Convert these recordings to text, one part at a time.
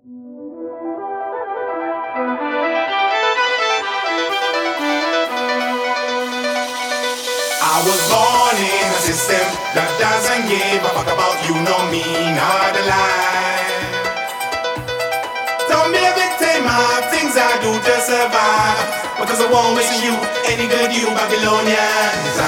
I was born in a system that doesn't give a fuck about you, nor me—not a lie. Don't be a victim of things I do to survive, because I won't miss you any good, you Babylonians.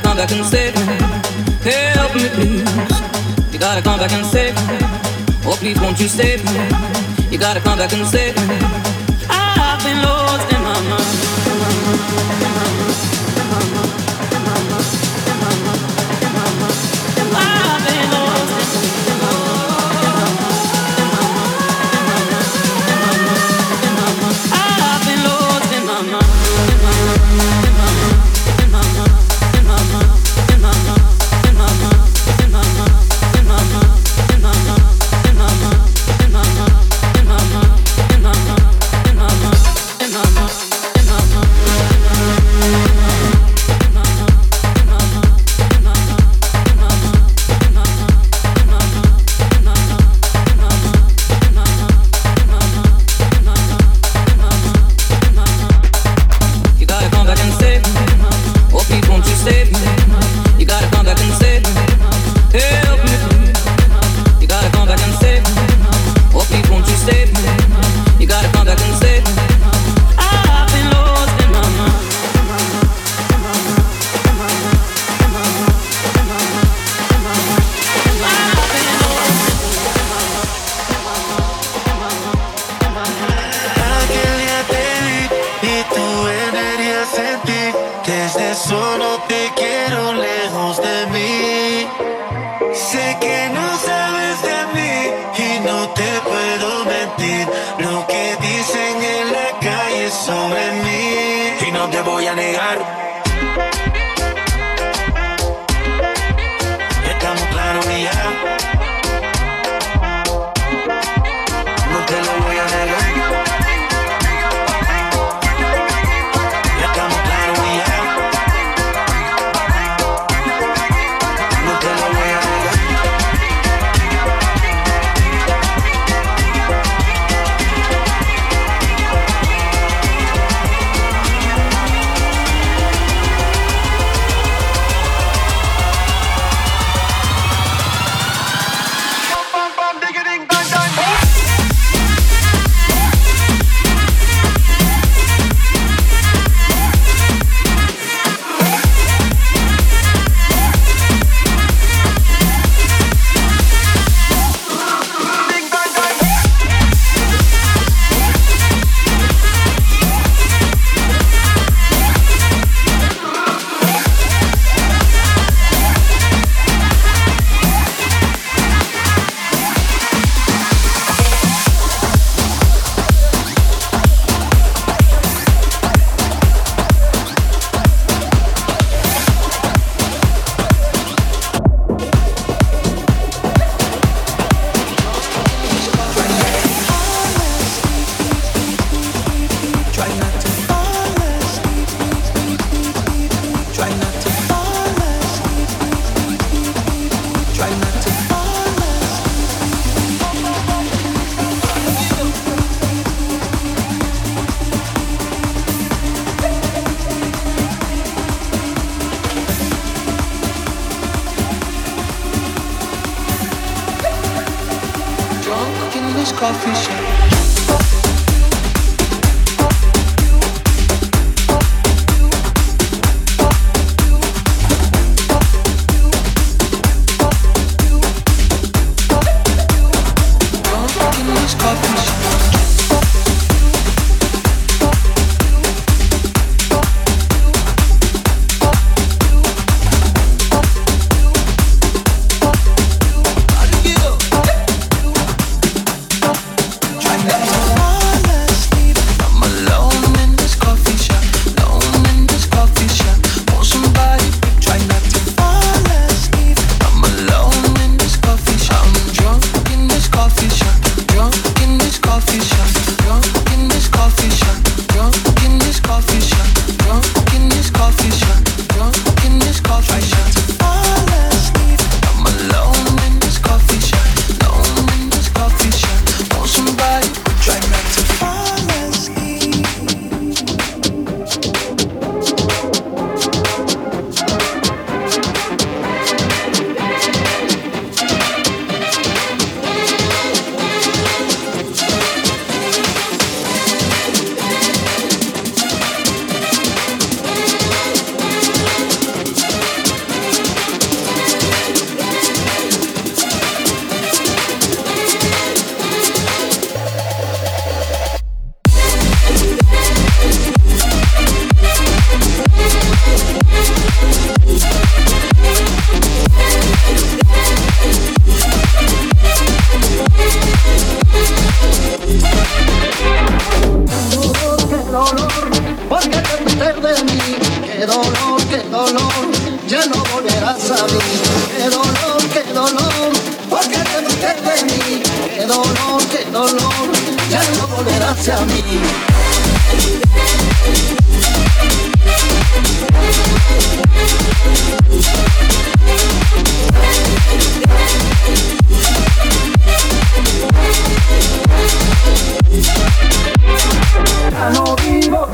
Gotta come back and save me. Help me, please. You gotta come back and save me. Oh, please, won't you save me? You gotta come back and save me. I've been lost in my mind. porque te de mí. Qué dolor, qué dolor, ya no volverás a mí. Qué dolor, qué dolor, porque te de mí. Qué dolor, qué dolor, ya no volverás a mí. No vivo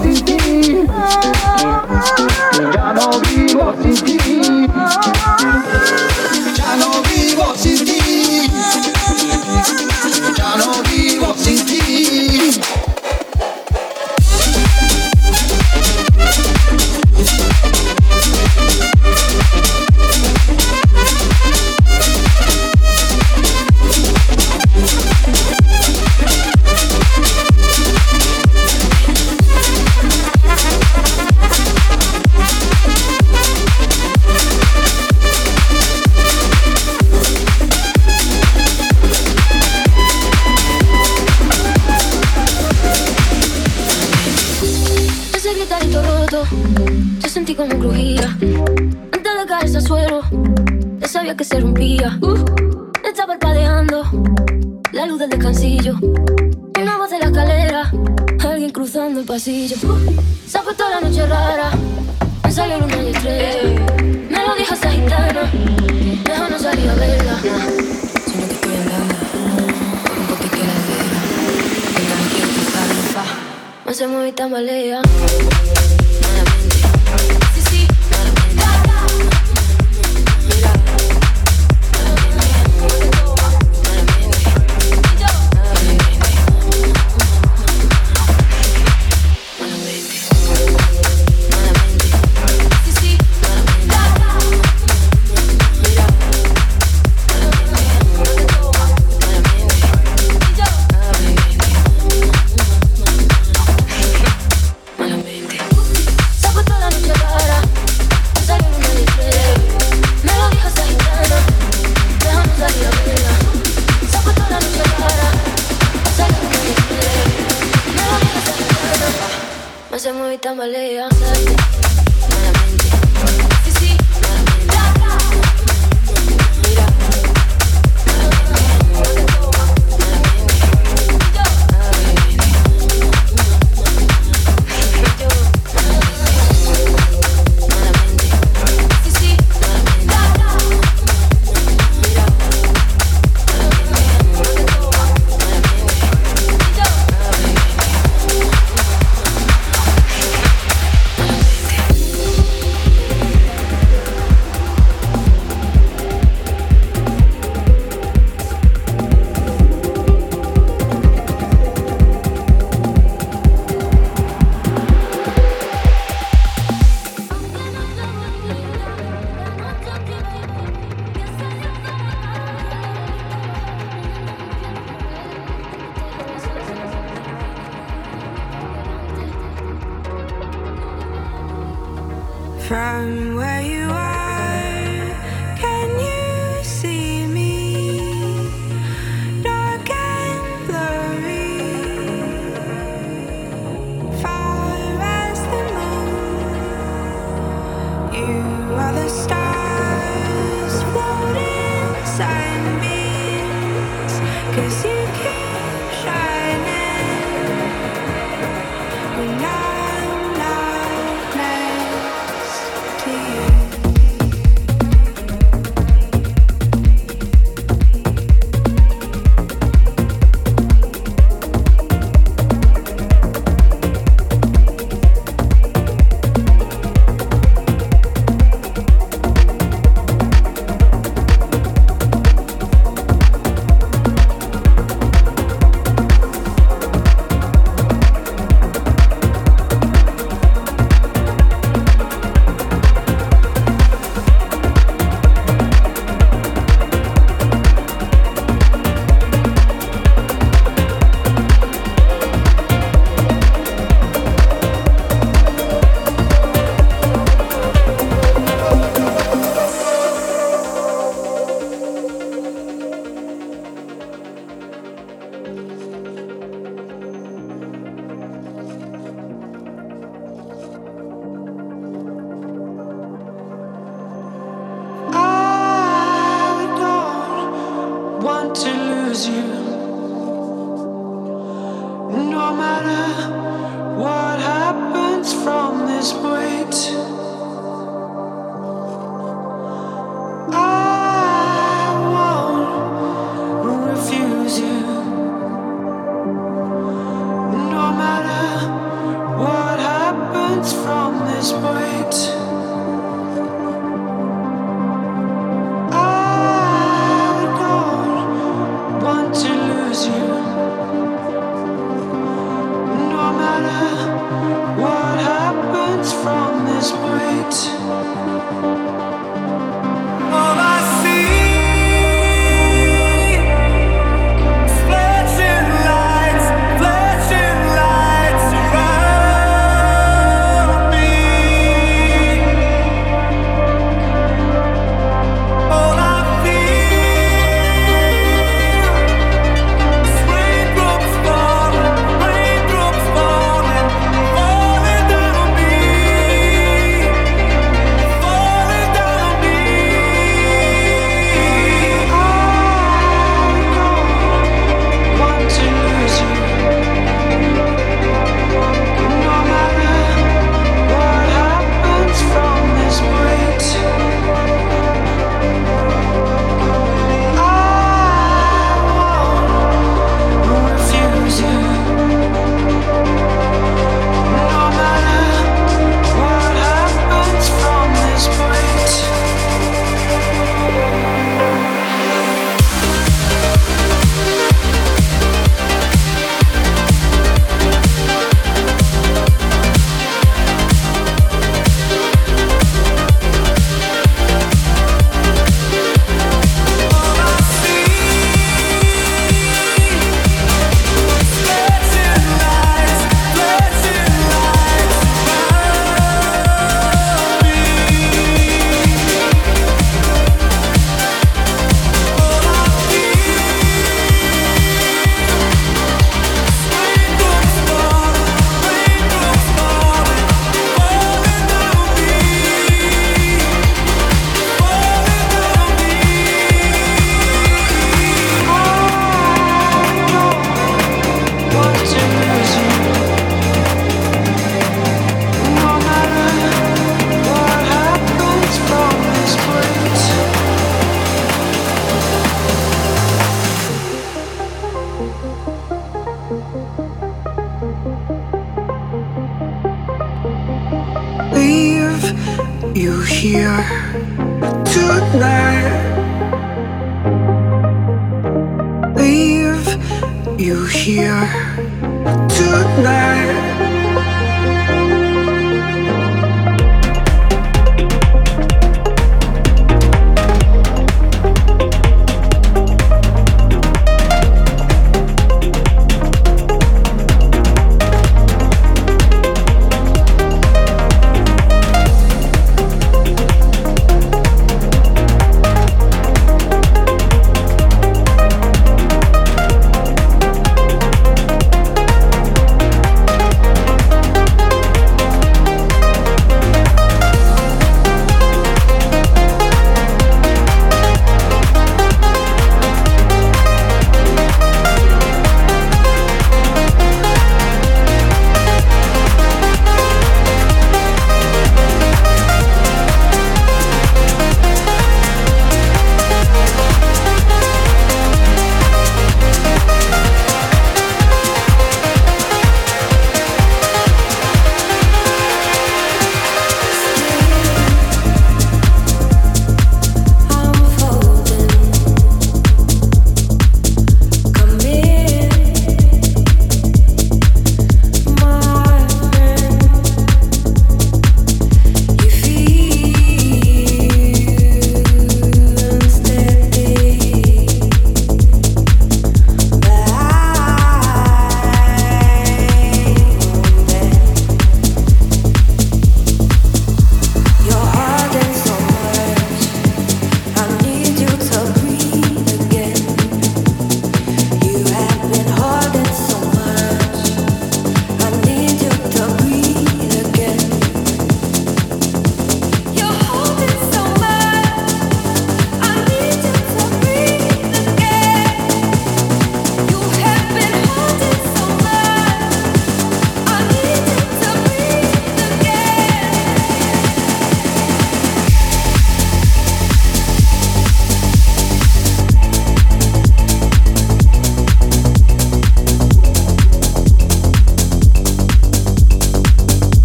pasillo. Se ha puesto la noche rara, me salió luna y estrella. Me lo dijo esa gitana, mejor no salí a verla. Si no te estoy hablando, tampoco te quieres ver. Te tranquilo, te Me se mueve y tambalea.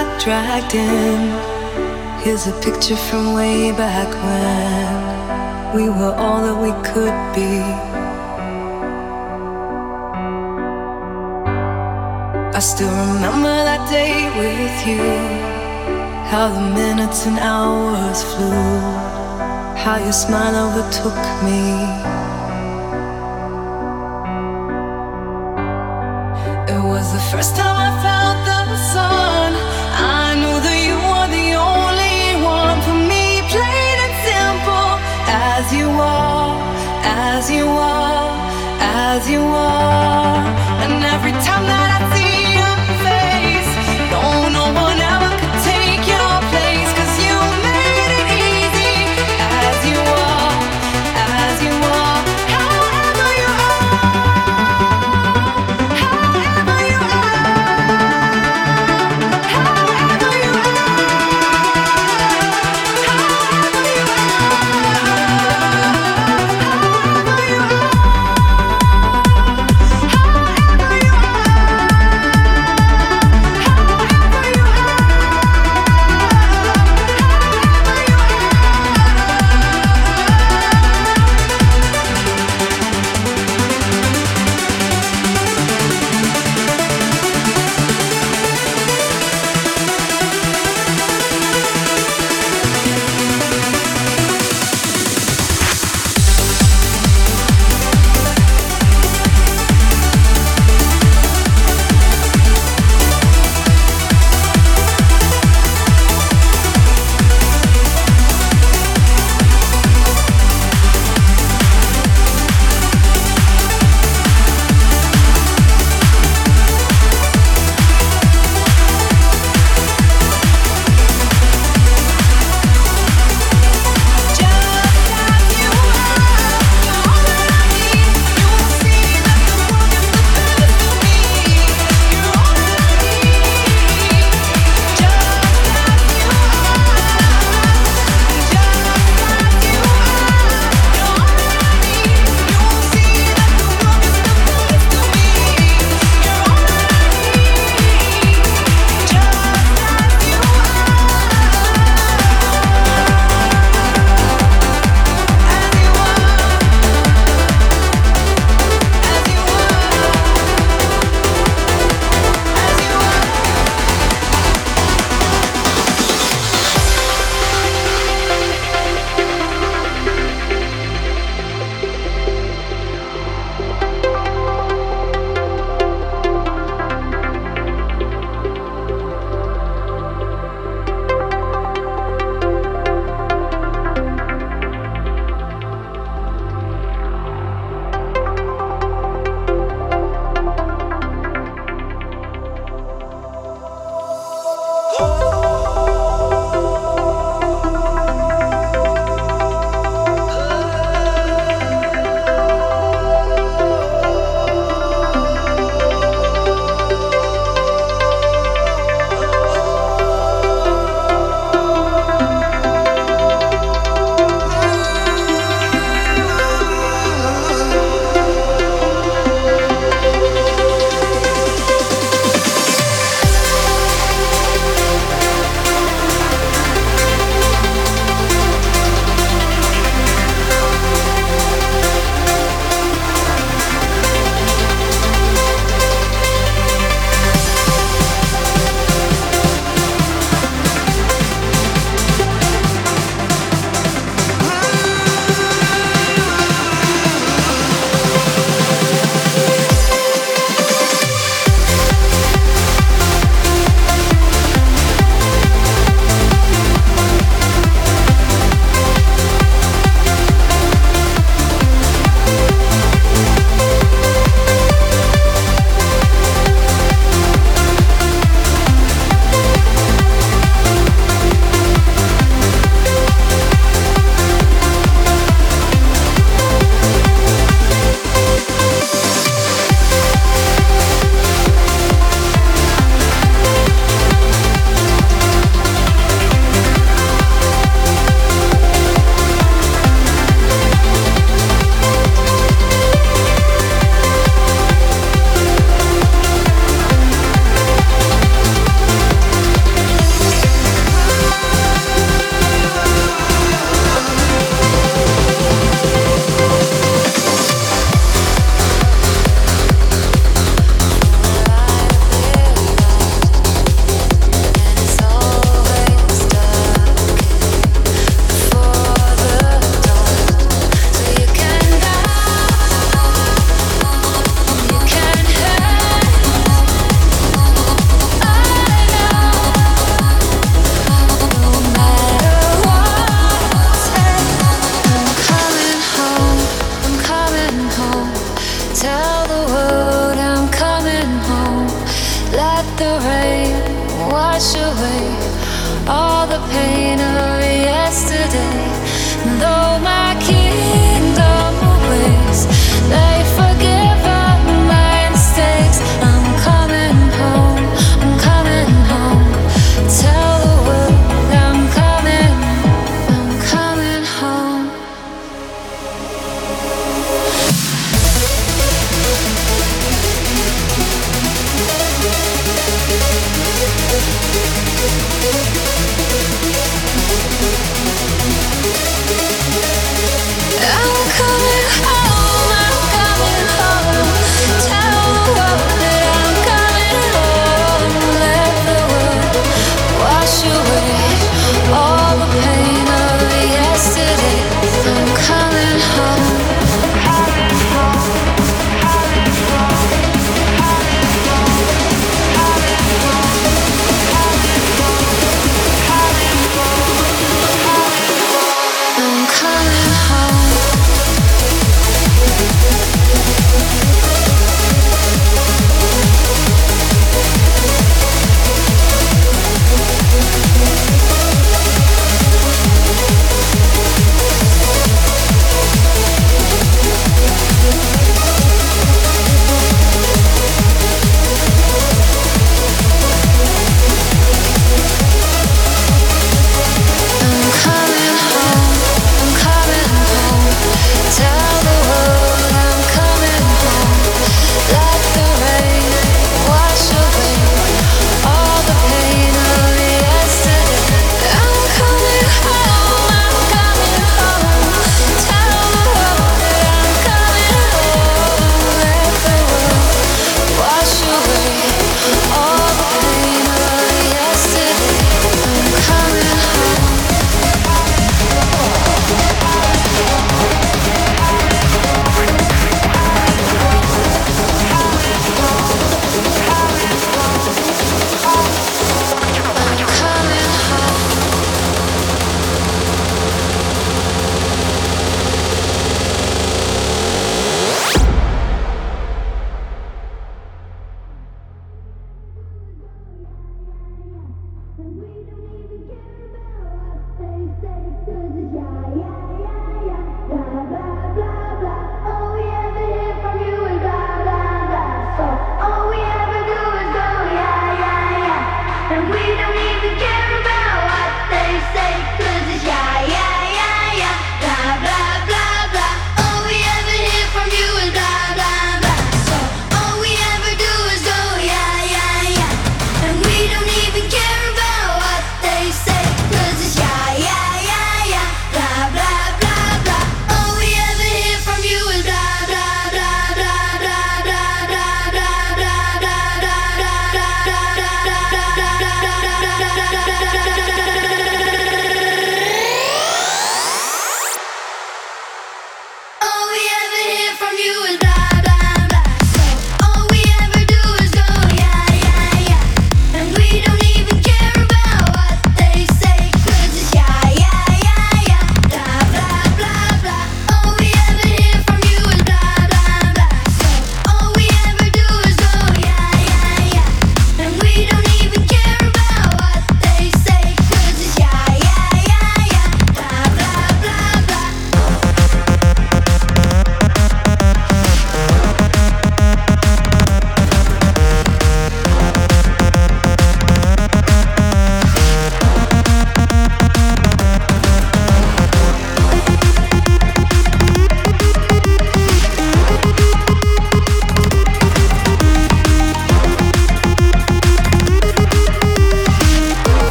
Cat dragged in. Here's a picture from way back when we were all that we could be. I still remember that day with you. How the minutes and hours flew. How your smile overtook me. You are.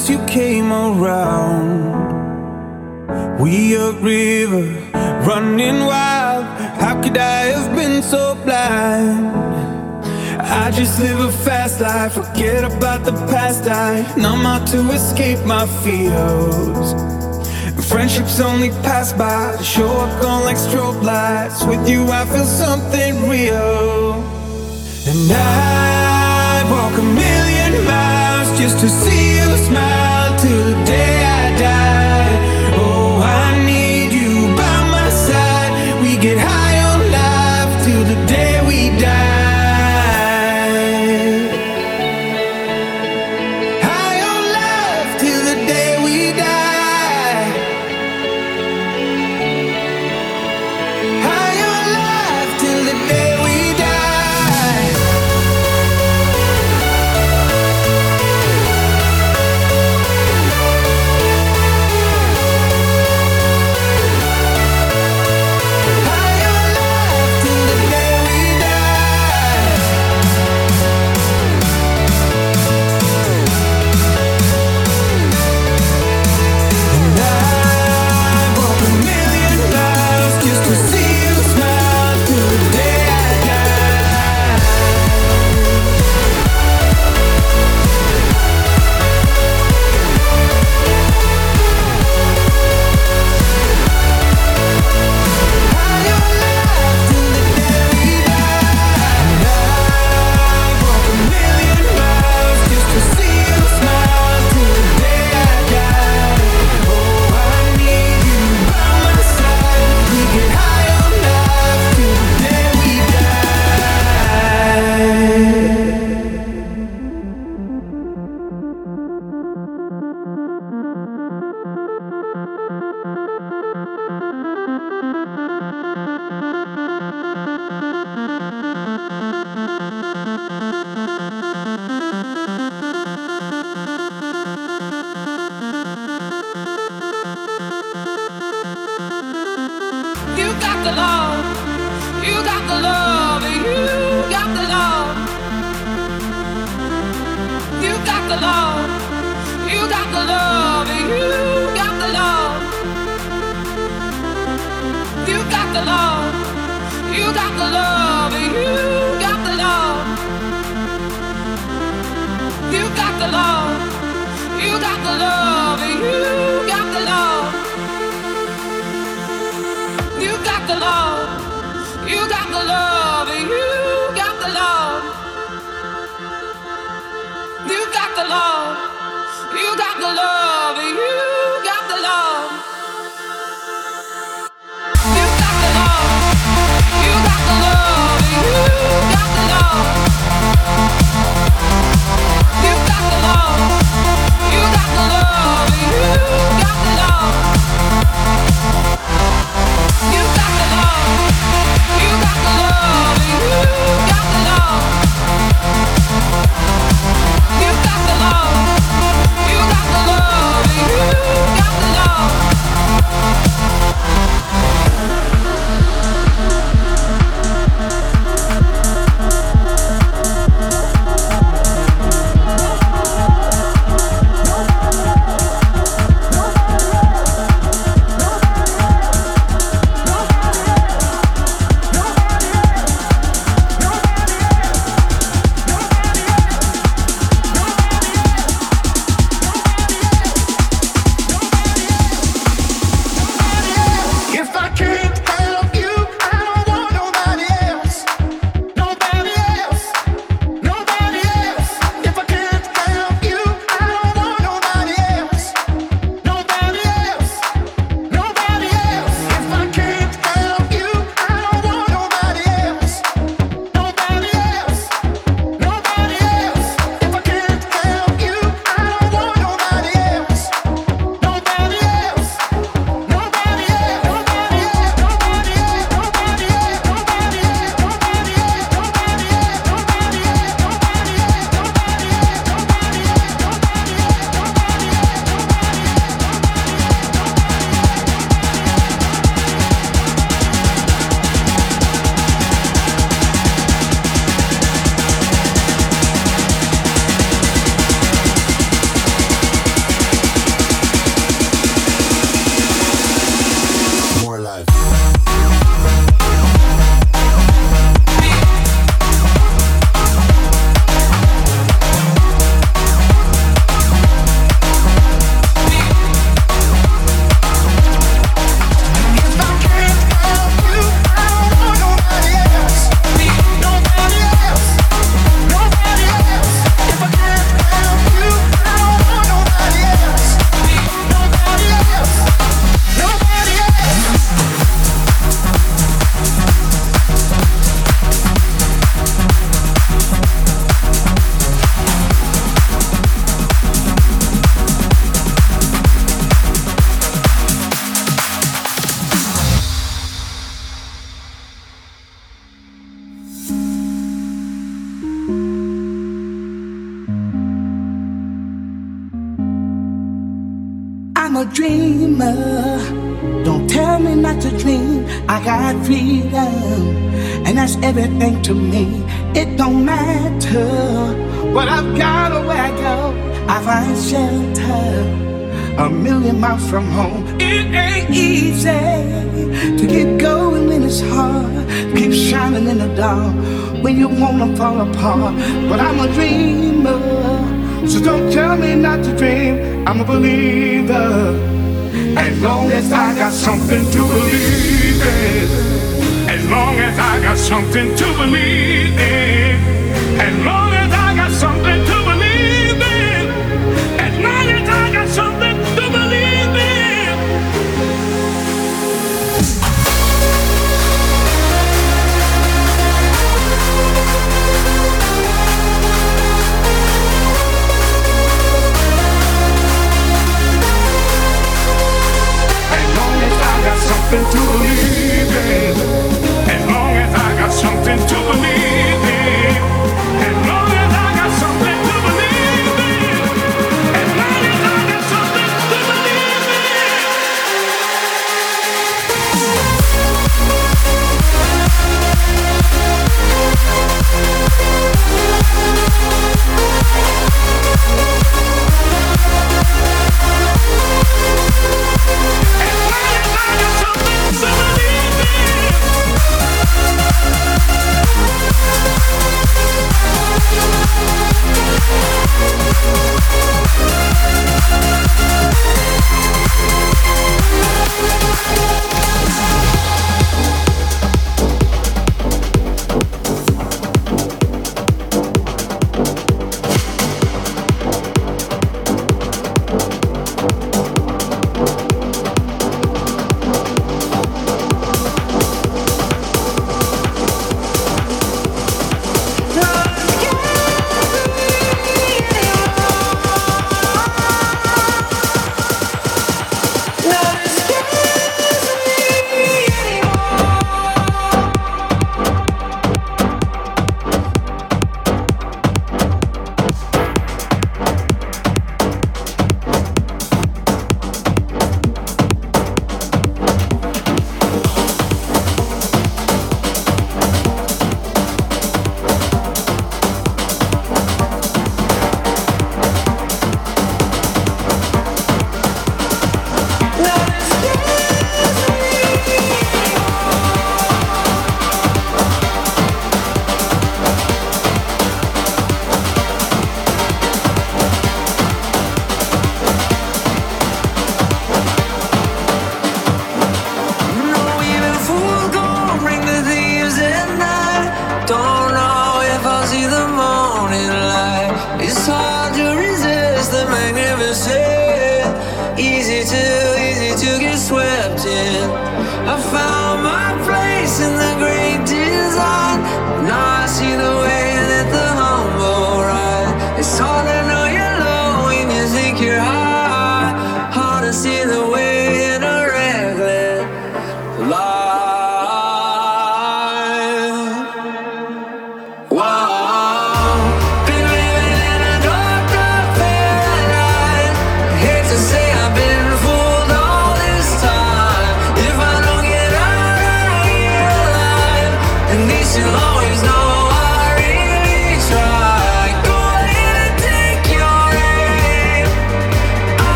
Since you came around. We a river running wild. How could I have been so blind? I just live a fast life, forget about the past. I numb out to escape my fears. Friendships only pass by,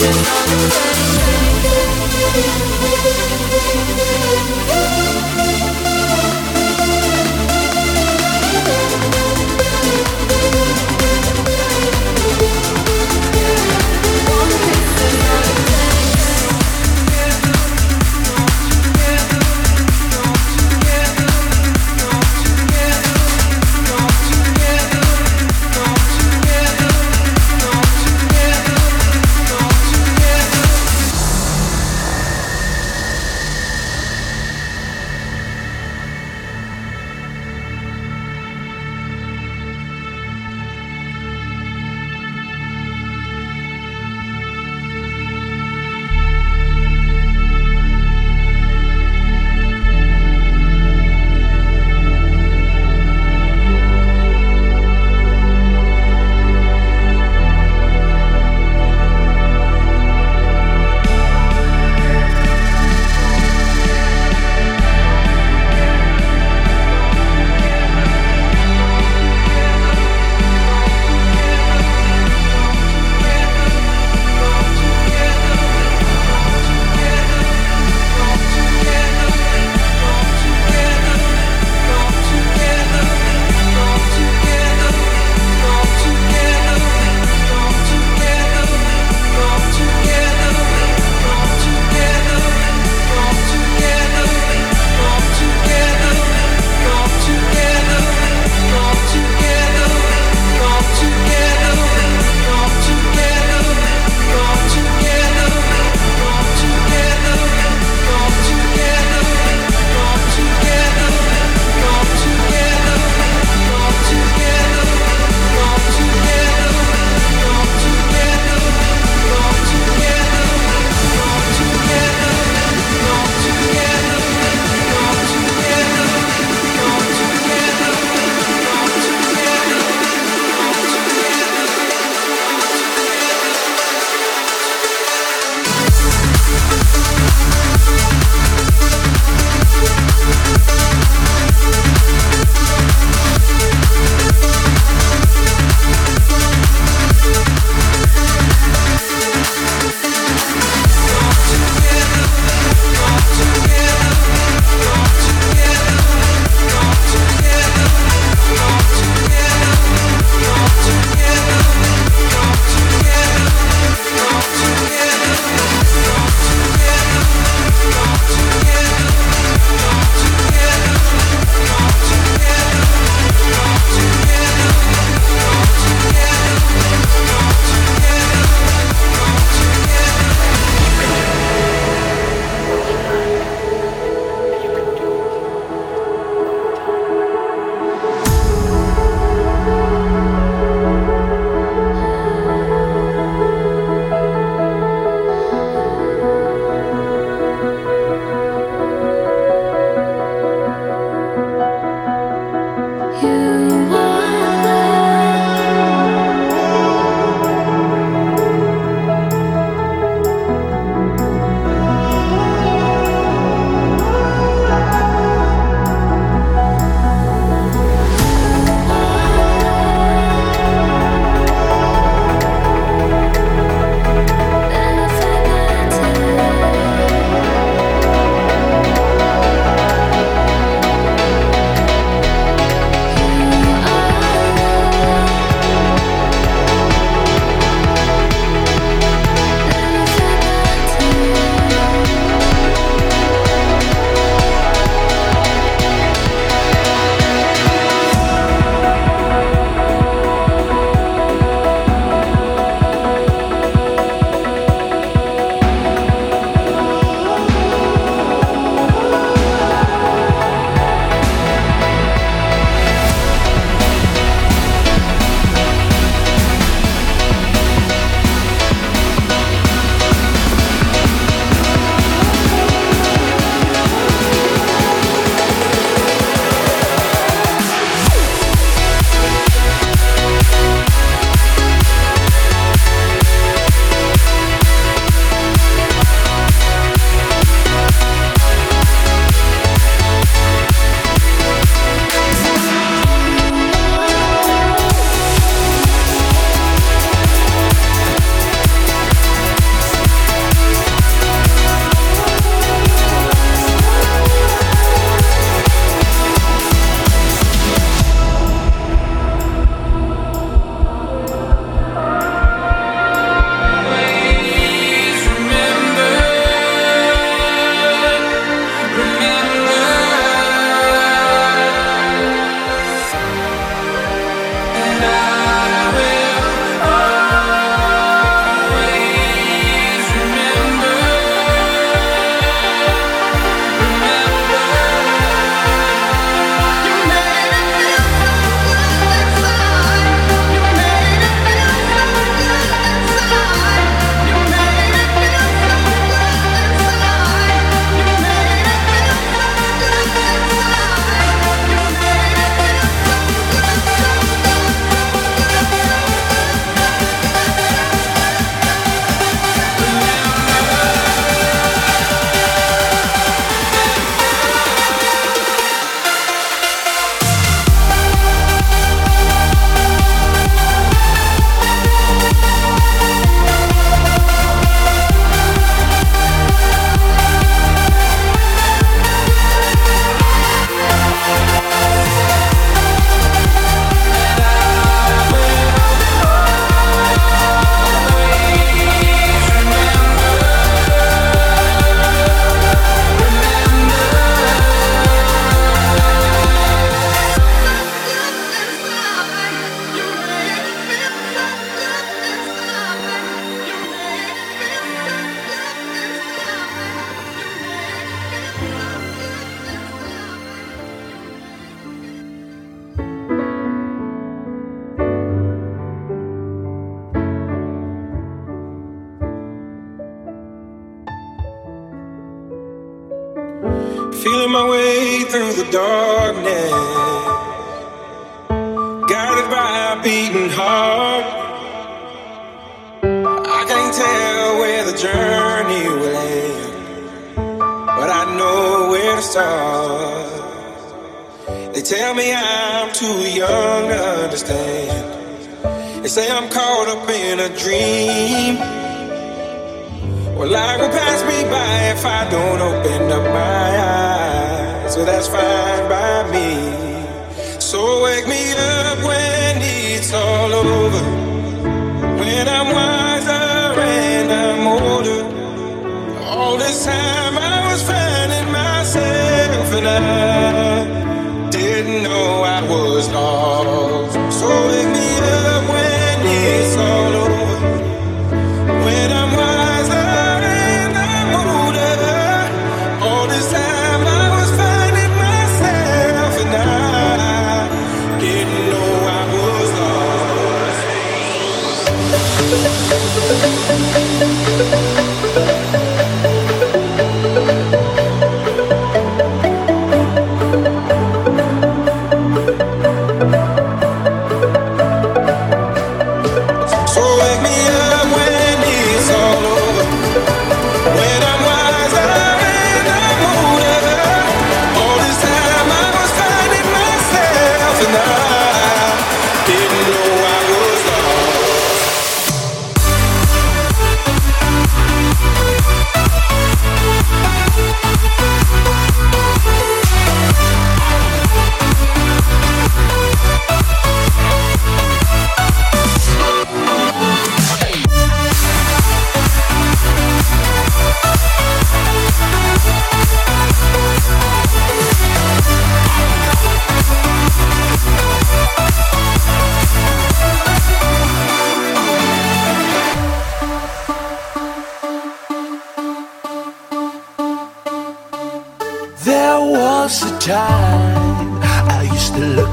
One kiss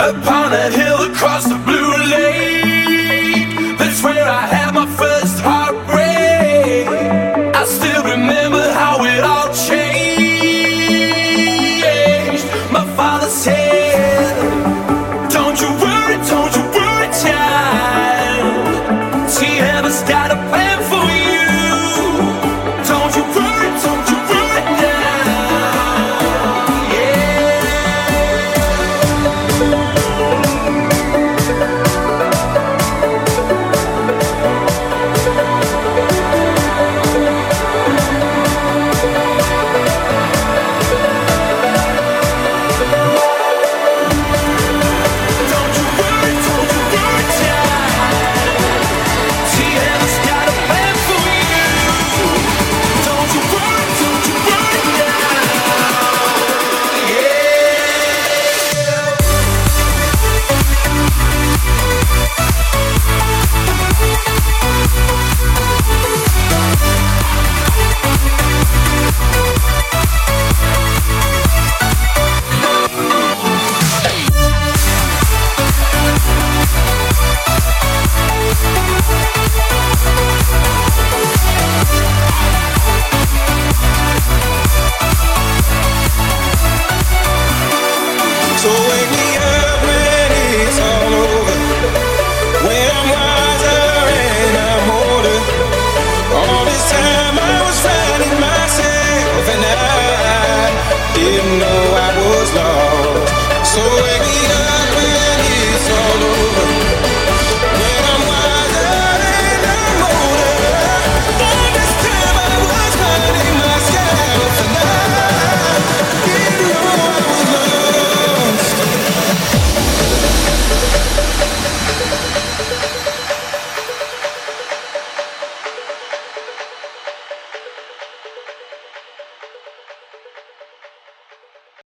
Upon a hill across the blue lake. That's where I have